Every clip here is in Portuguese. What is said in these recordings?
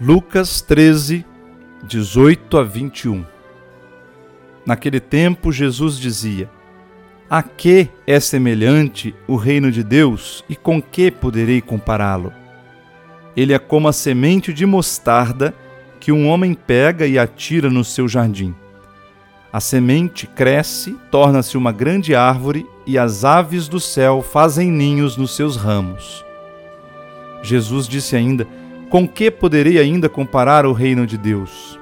Lucas 13, 18 a 21 Naquele tempo, Jesus dizia: A que é semelhante o reino de Deus e com que poderei compará-lo? Ele é como a semente de mostarda que um homem pega e atira no seu jardim. A semente cresce, torna-se uma grande árvore e as aves do céu fazem ninhos nos seus ramos. Jesus disse ainda: com que poderei ainda comparar o reino de Deus?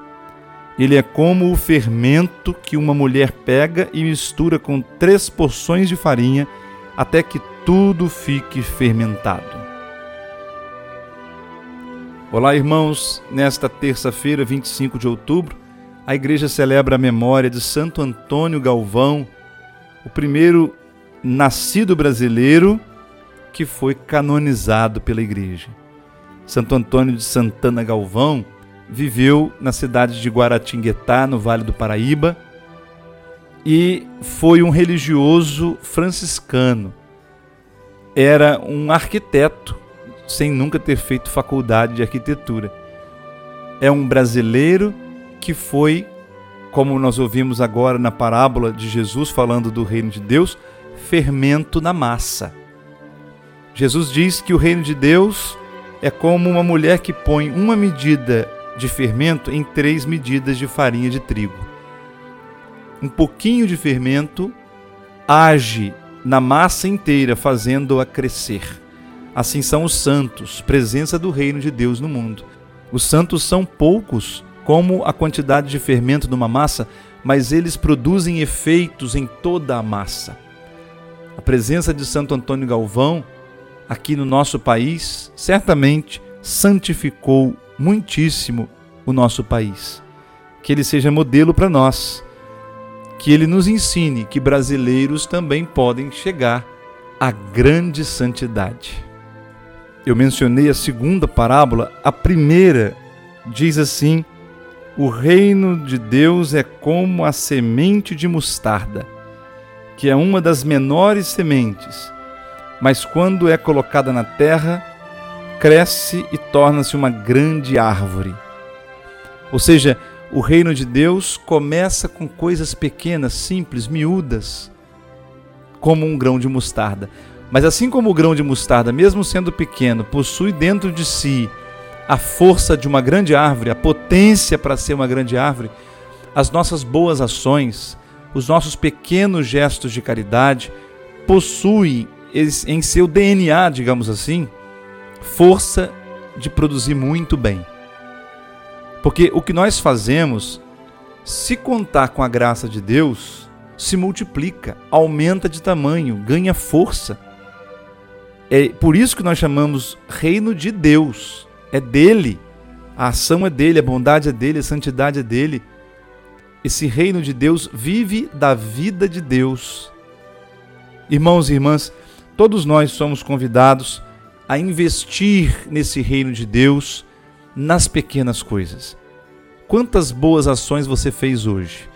Ele é como o fermento que uma mulher pega e mistura com três porções de farinha até que tudo fique fermentado. Olá, irmãos. Nesta terça-feira, 25 de outubro, a igreja celebra a memória de Santo Antônio Galvão, o primeiro nascido brasileiro que foi canonizado pela igreja. Santo Antônio de Santana Galvão viveu na cidade de Guaratinguetá, no Vale do Paraíba, e foi um religioso franciscano. Era um arquiteto, sem nunca ter feito faculdade de arquitetura. É um brasileiro que foi, como nós ouvimos agora na parábola de Jesus falando do reino de Deus, fermento na massa. Jesus diz que o reino de Deus é como uma mulher que põe uma medida de fermento em três medidas de farinha de trigo. Um pouquinho de fermento age na massa inteira, fazendo-a crescer. Assim são os santos, presença do reino de Deus no mundo. Os santos são poucos, como a quantidade de fermento numa massa, mas eles produzem efeitos em toda a massa. A presença de Santo Antônio Galvão aqui no nosso país, certamente santificou muitíssimo o nosso país. Que ele seja modelo para nós. Que ele nos ensine que brasileiros também podem chegar à grande santidade. Eu mencionei a segunda parábola, a primeira diz assim: O reino de Deus é como a semente de mostarda, que é uma das menores sementes mas quando é colocada na terra, cresce e torna-se uma grande árvore. Ou seja, o reino de Deus começa com coisas pequenas, simples, miúdas, como um grão de mostarda. Mas assim como o grão de mostarda, mesmo sendo pequeno, possui dentro de si a força de uma grande árvore, a potência para ser uma grande árvore, as nossas boas ações, os nossos pequenos gestos de caridade possuem em seu DNA, digamos assim, força de produzir muito bem. Porque o que nós fazemos, se contar com a graça de Deus, se multiplica, aumenta de tamanho, ganha força. É por isso que nós chamamos reino de Deus. É dele. A ação é dele, a bondade é dele, a santidade é dele. Esse reino de Deus vive da vida de Deus. Irmãos e irmãs, Todos nós somos convidados a investir nesse reino de Deus nas pequenas coisas. Quantas boas ações você fez hoje?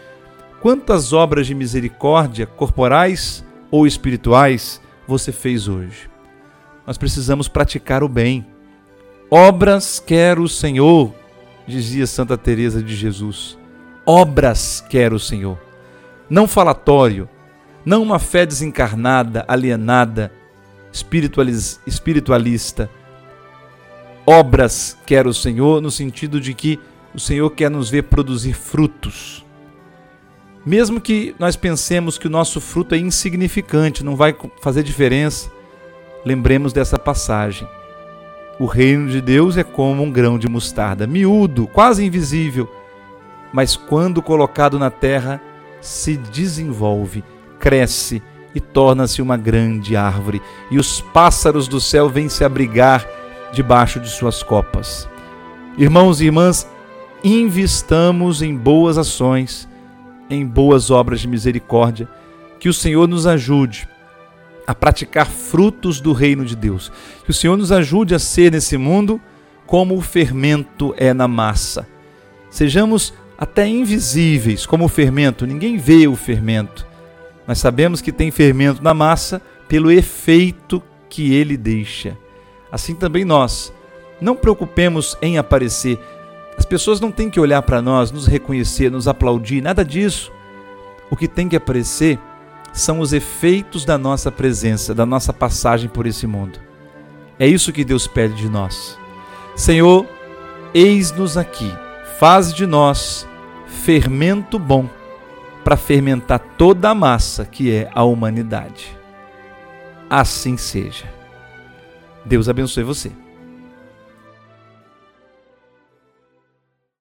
Quantas obras de misericórdia, corporais ou espirituais, você fez hoje? Nós precisamos praticar o bem. Obras quer o Senhor, dizia Santa Teresa de Jesus. Obras quer o Senhor. Não falatório, não uma fé desencarnada, alienada, espiritualista. Obras quer o Senhor, no sentido de que o Senhor quer nos ver produzir frutos. Mesmo que nós pensemos que o nosso fruto é insignificante, não vai fazer diferença, lembremos dessa passagem. O reino de Deus é como um grão de mostarda, miúdo, quase invisível, mas quando colocado na terra, se desenvolve cresce e torna-se uma grande árvore, e os pássaros do céu vêm se abrigar debaixo de suas copas. Irmãos e irmãs, investamos em boas ações, em boas obras de misericórdia, que o Senhor nos ajude a praticar frutos do reino de Deus. Que o Senhor nos ajude a ser nesse mundo como o fermento é na massa. Sejamos até invisíveis como o fermento, ninguém vê o fermento, nós sabemos que tem fermento na massa pelo efeito que ele deixa. Assim também nós Não preocupemos em aparecer. As pessoas não têm que olhar para nós, nos reconhecer, nos aplaudir, nada disso. O que tem que aparecer são os efeitos da nossa presença, da nossa passagem por esse mundo. É isso que Deus pede de nós. Senhor, eis-nos aqui, faz de nós fermento bom para fermentar toda a massa que é a humanidade. Assim seja. Deus abençoe você.